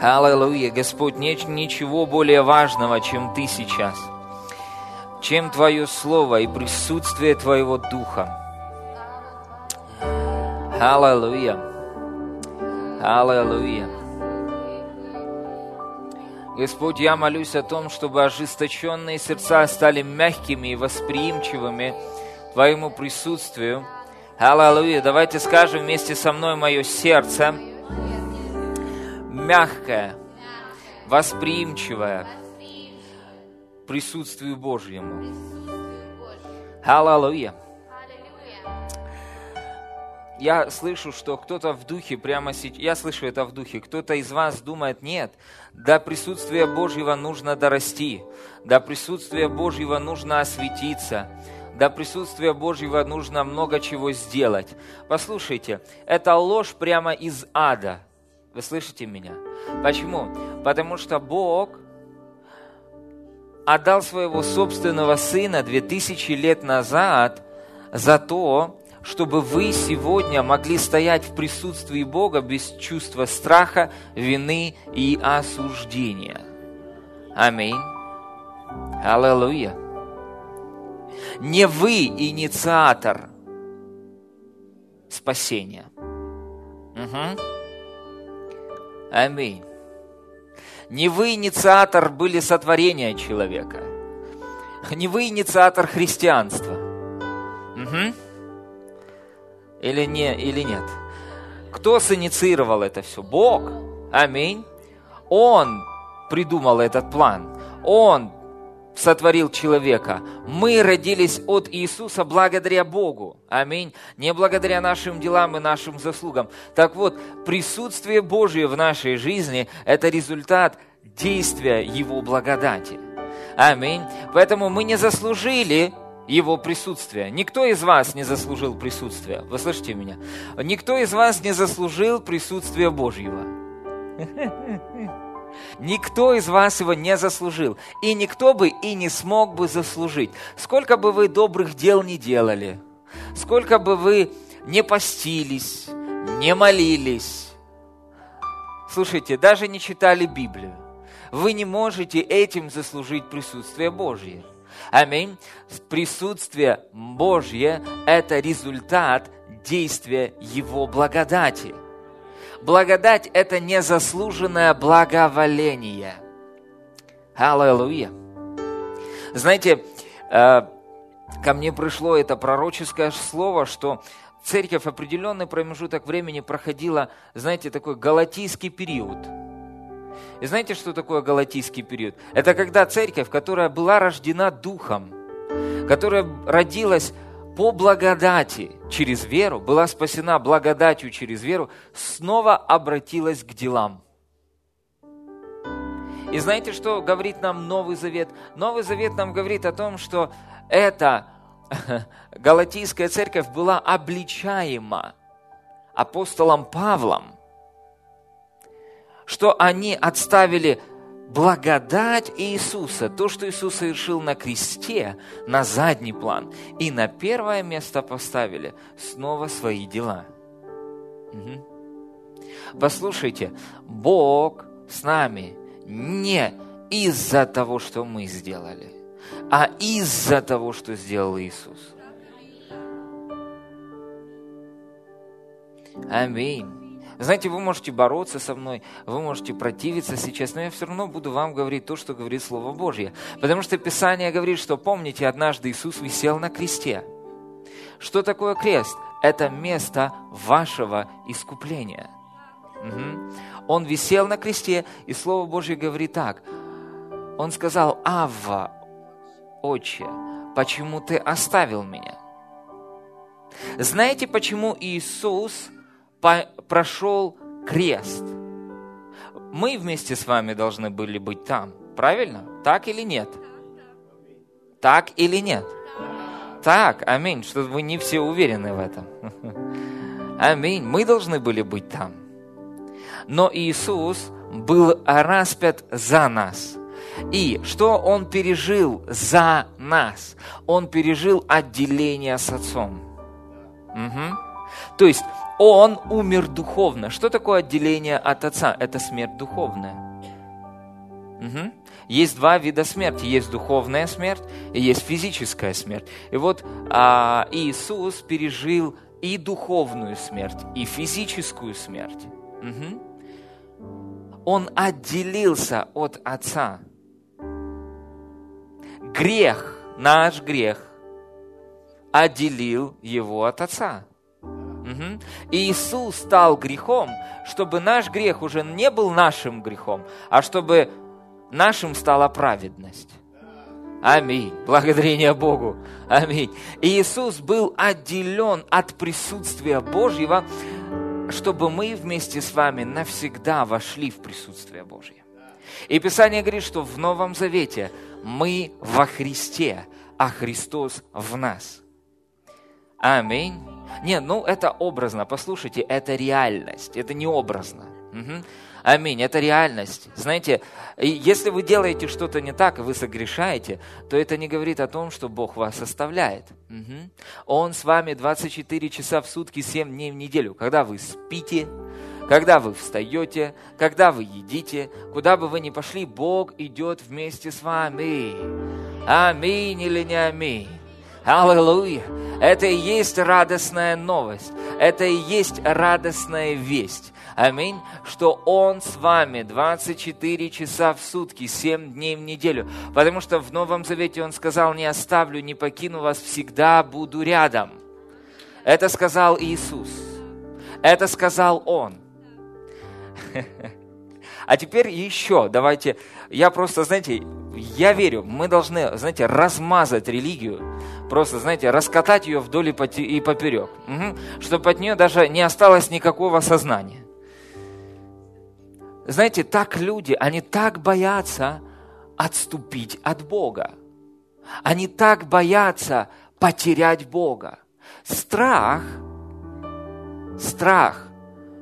Аллилуйя, Господь, нет ничего более важного, чем Ты сейчас, чем Твое Слово и присутствие Твоего Духа. Аллилуйя. Аллилуйя. Господь, я молюсь о том, чтобы ожесточенные сердца стали мягкими и восприимчивыми Твоему присутствию. Аллилуйя. Давайте скажем вместе со мной мое сердце мягкое, восприимчивое присутствию Божьему. Аллилуйя. Я слышу, что кто-то в духе прямо сейчас, я слышу это в духе, кто-то из вас думает, нет, до присутствия Божьего нужно дорасти, до присутствия Божьего нужно осветиться, до присутствия Божьего нужно много чего сделать. Послушайте, это ложь прямо из ада. Вы слышите меня? Почему? Потому что Бог отдал своего собственного сына 2000 лет назад за то, чтобы вы сегодня могли стоять в присутствии Бога без чувства страха, вины и осуждения. Аминь. Аллилуйя. Не вы инициатор спасения. Угу. Аминь. Не вы инициатор были сотворения человека. Не вы инициатор христианства. Угу. Или, не, или нет? Кто синициировал это все? Бог. Аминь. Он придумал этот план. Он сотворил человека. Мы родились от Иисуса благодаря Богу. Аминь. Не благодаря нашим делам и нашим заслугам. Так вот, присутствие Божье в нашей жизни – это результат действия Его благодати. Аминь. Поэтому мы не заслужили его присутствия. Никто из вас не заслужил присутствия. Вы слышите меня? Никто из вас не заслужил присутствия Божьего. Никто из вас его не заслужил. И никто бы и не смог бы заслужить. Сколько бы вы добрых дел не делали, сколько бы вы не постились, не молились, слушайте, даже не читали Библию, вы не можете этим заслужить присутствие Божье. Аминь. Присутствие Божье – это результат действия Его благодати. Благодать – это незаслуженное благоволение. Аллилуйя. Знаете, э, ко мне пришло это пророческое слово, что церковь определенный промежуток времени проходила, знаете, такой галатийский период – и знаете, что такое галатийский период? Это когда церковь, которая была рождена Духом, которая родилась по благодати через веру, была спасена благодатью через веру, снова обратилась к делам. И знаете, что говорит нам Новый Завет? Новый Завет нам говорит о том, что эта Галатийская церковь была обличаема апостолом Павлом что они отставили благодать Иисуса, то, что Иисус совершил на кресте, на задний план, и на первое место поставили снова свои дела. Угу. Послушайте, Бог с нами не из-за того, что мы сделали, а из-за того, что сделал Иисус. Аминь. Знаете, вы можете бороться со мной, вы можете противиться сейчас, но я все равно буду вам говорить то, что говорит Слово Божье. Потому что Писание говорит, что помните, однажды Иисус висел на кресте. Что такое крест? Это место вашего искупления. Угу. Он висел на кресте, и Слово Божье говорит так. Он сказал, Авва, Отче, почему ты оставил меня? Знаете, почему Иисус прошел крест. Мы вместе с вами должны были быть там. Правильно? Так или нет? Так или нет? Так, аминь, что вы не все уверены в этом. Аминь, мы должны были быть там. Но Иисус был распят за нас. И что Он пережил за нас? Он пережил отделение с Отцом. Угу. То есть Он умер духовно. Что такое отделение от Отца? Это смерть духовная. Угу. Есть два вида смерти. Есть духовная смерть и есть физическая смерть. И вот а, Иисус пережил и духовную смерть, и физическую смерть. Угу. Он отделился от Отца. Грех, наш грех, отделил его от Отца. Угу. Иисус стал грехом, чтобы наш грех уже не был нашим грехом, а чтобы нашим стала праведность. Аминь. Благодарение Богу. Аминь. Иисус был отделен от присутствия Божьего, чтобы мы вместе с вами навсегда вошли в присутствие Божье. И Писание говорит, что в Новом Завете мы во Христе, а Христос в нас. Аминь. Нет, ну это образно, послушайте, это реальность, это не образно. Угу. Аминь, это реальность. Знаете, если вы делаете что-то не так, и вы согрешаете, то это не говорит о том, что Бог вас оставляет. Угу. Он с вами 24 часа в сутки, 7 дней в неделю. Когда вы спите, когда вы встаете, когда вы едите, куда бы вы ни пошли, Бог идет вместе с вами. Аминь или не аминь? Аллилуйя! Это и есть радостная новость. Это и есть радостная весть. Аминь. Что Он с вами 24 часа в сутки, 7 дней в неделю. Потому что в Новом Завете Он сказал, не оставлю, не покину вас, всегда буду рядом. Это сказал Иисус. Это сказал Он. А теперь еще, давайте, я просто, знаете, я верю, мы должны, знаете, размазать религию, просто, знаете, раскатать ее вдоль и поперек, угу, чтобы от нее даже не осталось никакого сознания. Знаете, так люди, они так боятся отступить от Бога. Они так боятся потерять Бога. Страх, страх,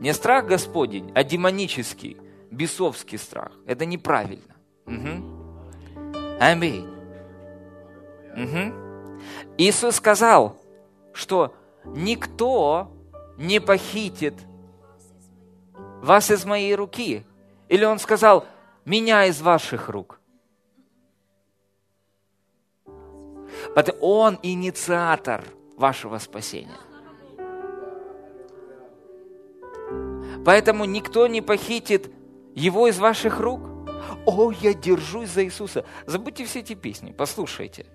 не страх Господень, а демонический, бесовский страх. Это неправильно. Угу. Угу. Иисус сказал, что никто не похитит вас из моей руки. Или он сказал, меня из ваших рук. Он инициатор вашего спасения. Поэтому никто не похитит его из ваших рук. О, я держусь за Иисуса. Забудьте все эти песни, послушайте.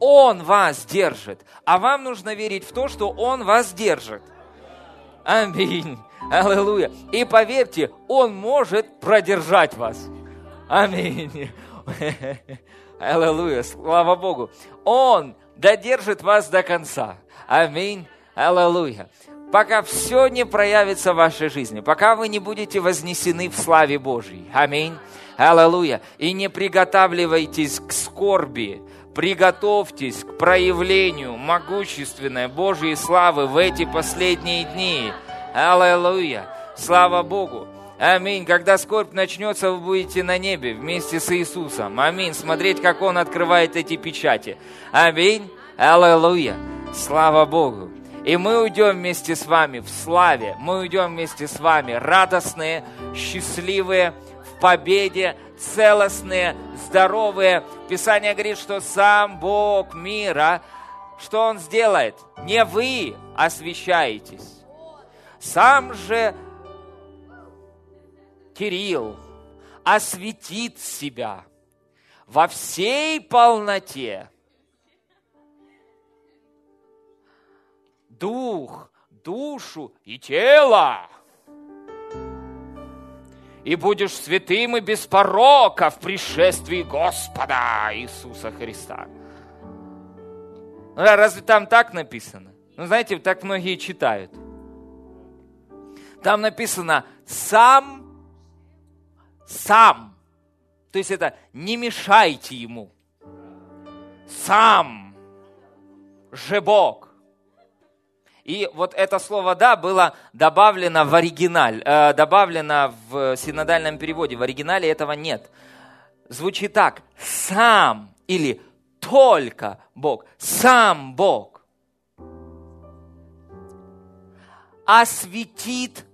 Он вас держит, а вам нужно верить в то, что Он вас держит. Аминь. Аллилуйя. И поверьте, Он может продержать вас. Аминь. Аллилуйя. Слава Богу. Он додержит вас до конца. Аминь. Аллилуйя. Пока все не проявится в вашей жизни, пока вы не будете вознесены в славе Божьей. Аминь. Аллилуйя. И не приготавливайтесь к скорби, приготовьтесь к проявлению могущественной Божьей славы в эти последние дни. Аллилуйя! Слава Богу! Аминь. Когда скорбь начнется, вы будете на небе вместе с Иисусом. Аминь. Смотреть, как Он открывает эти печати. Аминь. Аллилуйя. Слава Богу. И мы уйдем вместе с вами в славе. Мы уйдем вместе с вами радостные, счастливые, в победе, целостные, здоровые. Писание говорит, что сам Бог мира, что Он сделает? Не вы освящаетесь сам же Кирилл осветит себя во всей полноте. Дух, душу и тело. И будешь святым и без порока в пришествии Господа Иисуса Христа. Ну, разве там так написано? Ну, знаете, так многие читают. Там написано «сам, сам». То есть это «не мешайте ему». Сам же Бог. И вот это слово «да» было добавлено в оригинале, э, добавлено в синодальном переводе. В оригинале этого нет. Звучит так «сам» или «только Бог», «сам Бог». осветит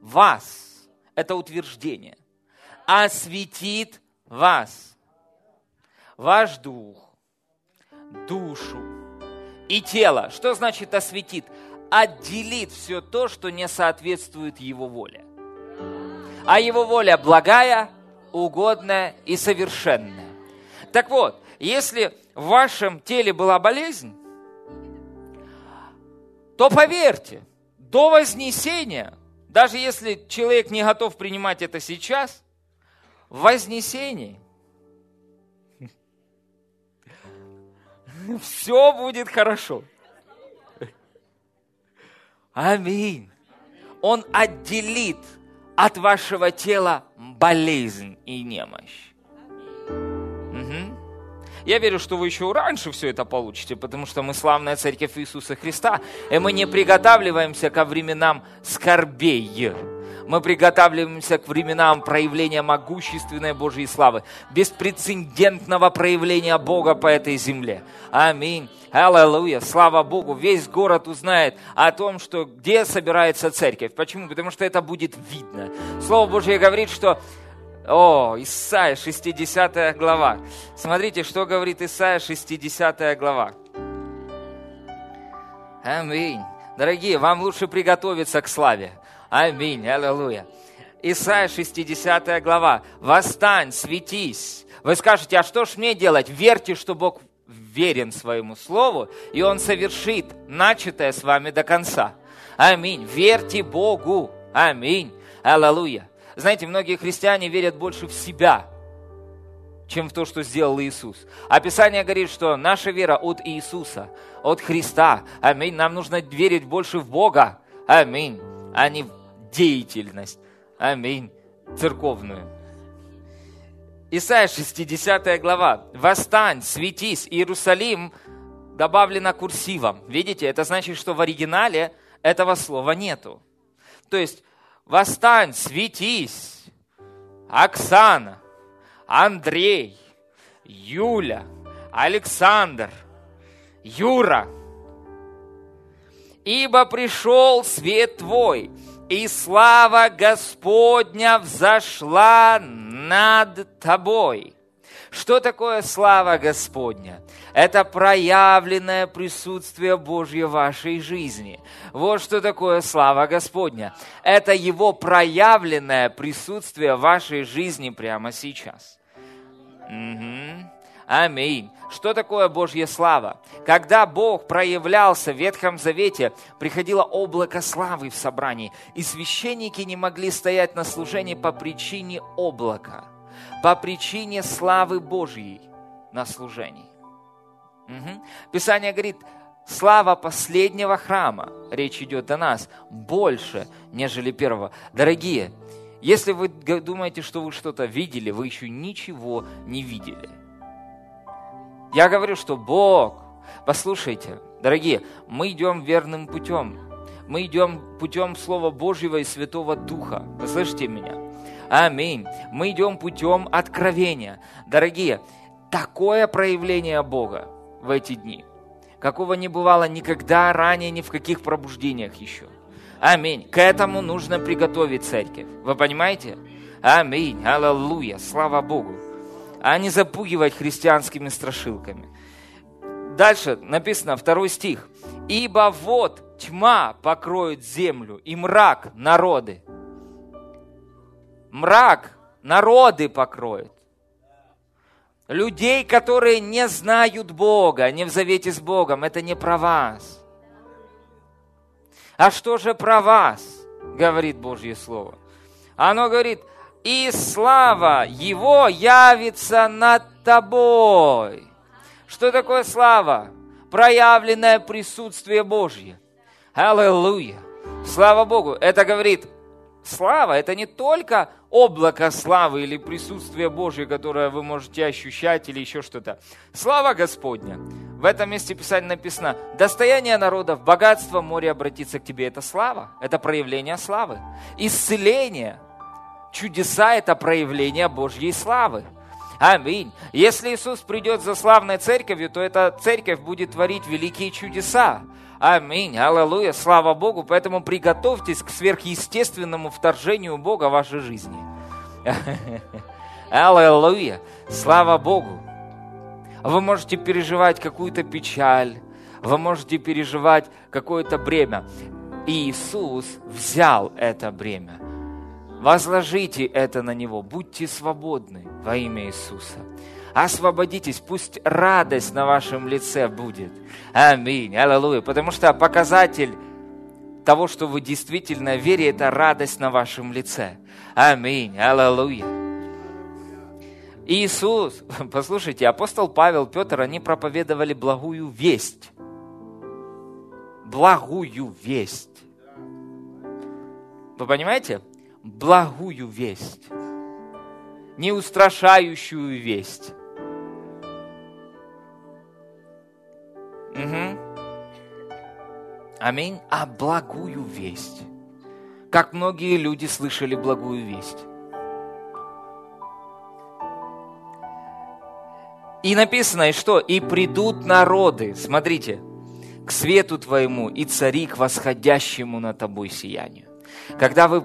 вас. Это утверждение. Осветит вас. Ваш дух, душу и тело. Что значит осветит? Отделит все то, что не соответствует его воле. А его воля благая, угодная и совершенная. Так вот, если в вашем теле была болезнь, то поверьте, до вознесения, даже если человек не готов принимать это сейчас, в вознесении все будет хорошо. Аминь. Он отделит от вашего тела болезнь и немощь. Я верю, что вы еще раньше все это получите, потому что мы славная церковь Иисуса Христа, и мы не приготавливаемся ко временам скорбей. Мы приготавливаемся к временам проявления могущественной Божьей славы, беспрецедентного проявления Бога по этой земле. Аминь. Аллилуйя. Слава Богу. Весь город узнает о том, что где собирается церковь. Почему? Потому что это будет видно. Слово Божье говорит, что о, Исайя, 60 глава. Смотрите, что говорит Исайя, 60 глава. Аминь. Дорогие, вам лучше приготовиться к славе. Аминь. Аллилуйя. Исайя, 60 глава. «Восстань, светись». Вы скажете, а что ж мне делать? Верьте, что Бог верен своему слову, и Он совершит начатое с вами до конца. Аминь. Верьте Богу. Аминь. Аллилуйя. Знаете, многие христиане верят больше в себя, чем в то, что сделал Иисус. Описание говорит, что наша вера от Иисуса, от Христа. Аминь. Нам нужно верить больше в Бога. Аминь. А не в деятельность. Аминь. Церковную. Исайя 60 глава. «Восстань, светись, Иерусалим» добавлено курсивом. Видите, это значит, что в оригинале этого слова нету. То есть восстань, светись. Оксана, Андрей, Юля, Александр, Юра. Ибо пришел свет твой, и слава Господня взошла над тобой. Что такое слава Господня? Это проявленное присутствие Божье в вашей жизни. Вот что такое слава Господня. Это Его проявленное присутствие в вашей жизни прямо сейчас. Угу. Аминь. Что такое Божья слава? Когда Бог проявлялся в Ветхом Завете, приходило облако славы в собрании, и священники не могли стоять на служении по причине облака – по причине славы Божьей на служении. Угу. Писание говорит, слава последнего храма, речь идет о нас, больше, нежели первого. Дорогие, если вы думаете, что вы что-то видели, вы еще ничего не видели. Я говорю, что Бог, послушайте, дорогие, мы идем верным путем. Мы идем путем Слова Божьего и Святого Духа. Вы слышите меня? Аминь. Мы идем путем откровения. Дорогие, такое проявление Бога в эти дни, какого не бывало никогда ранее, ни в каких пробуждениях еще. Аминь. К этому нужно приготовить церковь. Вы понимаете? Аминь. Аллилуйя. Слава Богу. А не запугивать христианскими страшилками. Дальше написано, второй стих. «Ибо вот тьма покроет землю, и мрак народы, мрак народы покроет. Людей, которые не знают Бога, не в завете с Богом, это не про вас. А что же про вас, говорит Божье Слово? Оно говорит, и слава Его явится над тобой. Что такое слава? Проявленное присутствие Божье. Аллилуйя. Слава Богу. Это говорит, слава – это не только облако славы или присутствие Божье, которое вы можете ощущать или еще что-то. Слава Господня! В этом месте Писания написано, достояние народов, богатство моря обратиться к тебе. Это слава, это проявление славы. Исцеление, чудеса – это проявление Божьей славы. Аминь. Если Иисус придет за славной церковью, то эта церковь будет творить великие чудеса. Аминь, аллилуйя, слава Богу. Поэтому приготовьтесь к сверхъестественному вторжению Бога в вашей жизни. Аллилуйя, слава Богу. Вы можете переживать какую-то печаль, вы можете переживать какое-то бремя. Иисус взял это бремя. Возложите это на Него, будьте свободны во имя Иисуса. Освободитесь, пусть радость на вашем лице будет. Аминь, аллилуйя. Потому что показатель того, что вы действительно верите, это радость на вашем лице. Аминь, аллилуйя. Иисус, послушайте, апостол Павел, Петр, они проповедовали благую весть. Благую весть. Вы понимаете? Благую весть. Не устрашающую весть. Угу. Аминь. А благую весть. Как многие люди слышали благую весть. И написано, и что? И придут народы, смотрите, к свету твоему и цари к восходящему на тобой сиянию. Когда вы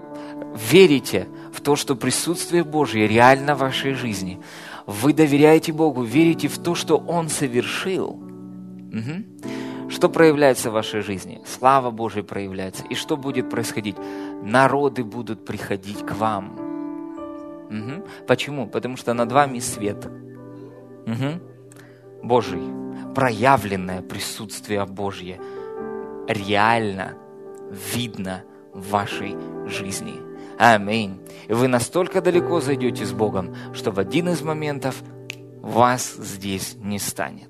верите в то, что присутствие Божье реально в вашей жизни, вы доверяете Богу, верите в то, что Он совершил, угу. что проявляется в вашей жизни? Слава Божья проявляется. И что будет происходить? Народы будут приходить к вам. Угу. Почему? Потому что над вами свет – Угу. Божий, проявленное присутствие Божье реально видно в вашей жизни. Аминь. И вы настолько далеко зайдете с Богом, что в один из моментов вас здесь не станет.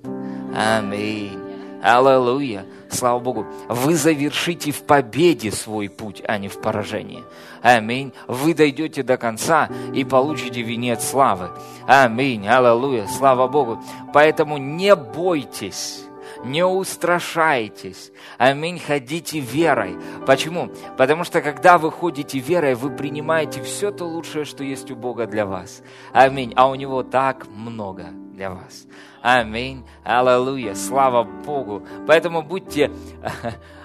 Аминь. Аллилуйя. Слава Богу. Вы завершите в победе свой путь, а не в поражении. Аминь. Вы дойдете до конца и получите венец славы. Аминь. Аллилуйя. Слава Богу. Поэтому не бойтесь не устрашайтесь. Аминь, ходите верой. Почему? Потому что когда вы ходите верой, вы принимаете все то лучшее, что есть у Бога для вас. Аминь. А у Него так много для вас. Аминь. Аллилуйя. Слава Богу. Поэтому будьте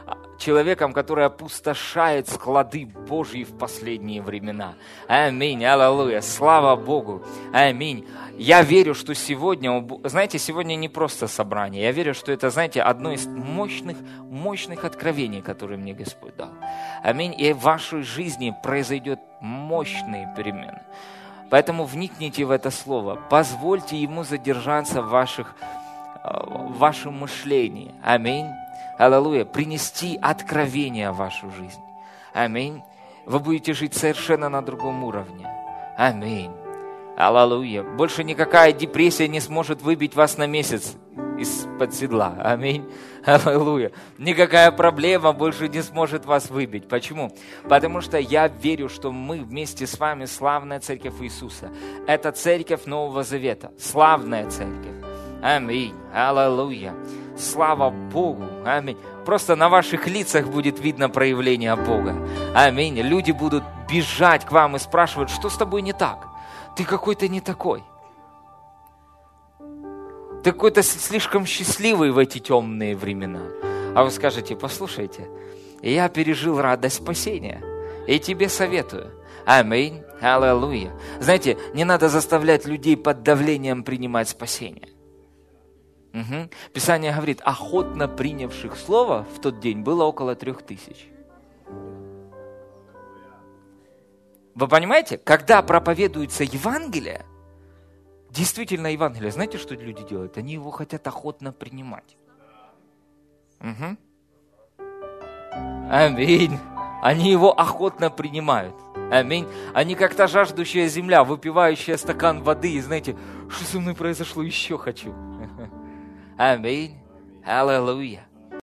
человеком, который опустошает склады Божьи в последние времена. Аминь, аллилуйя, слава Богу, аминь. Я верю, что сегодня, знаете, сегодня не просто собрание, я верю, что это, знаете, одно из мощных, мощных откровений, которые мне Господь дал. Аминь, и в вашей жизни произойдет мощные перемены. Поэтому вникните в это слово, позвольте ему задержаться в, ваших, э, в вашем мышлении. Аминь аллилуйя, принести откровение в вашу жизнь. Аминь. Вы будете жить совершенно на другом уровне. Аминь. Аллилуйя. Больше никакая депрессия не сможет выбить вас на месяц из-под седла. Аминь. Аллилуйя. Никакая проблема больше не сможет вас выбить. Почему? Потому что я верю, что мы вместе с вами славная церковь Иисуса. Это церковь Нового Завета. Славная церковь. Аминь. Аллилуйя. Слава Богу. Аминь. Просто на ваших лицах будет видно проявление Бога. Аминь. Люди будут бежать к вам и спрашивать, что с тобой не так? Ты какой-то не такой. Ты какой-то слишком счастливый в эти темные времена. А вы скажете, послушайте, я пережил радость спасения. И тебе советую. Аминь. Аллилуйя. Знаете, не надо заставлять людей под давлением принимать спасение. Угу. Писание говорит, охотно принявших слово в тот день было около трех тысяч. Вы понимаете, когда проповедуется Евангелие, действительно Евангелие, знаете, что люди делают? Они его хотят охотно принимать. Угу. Аминь. Они его охотно принимают. Аминь. Они как то жаждущая земля, выпивающая стакан воды, и знаете, что со мной произошло, еще хочу. Аминь. Аллилуйя.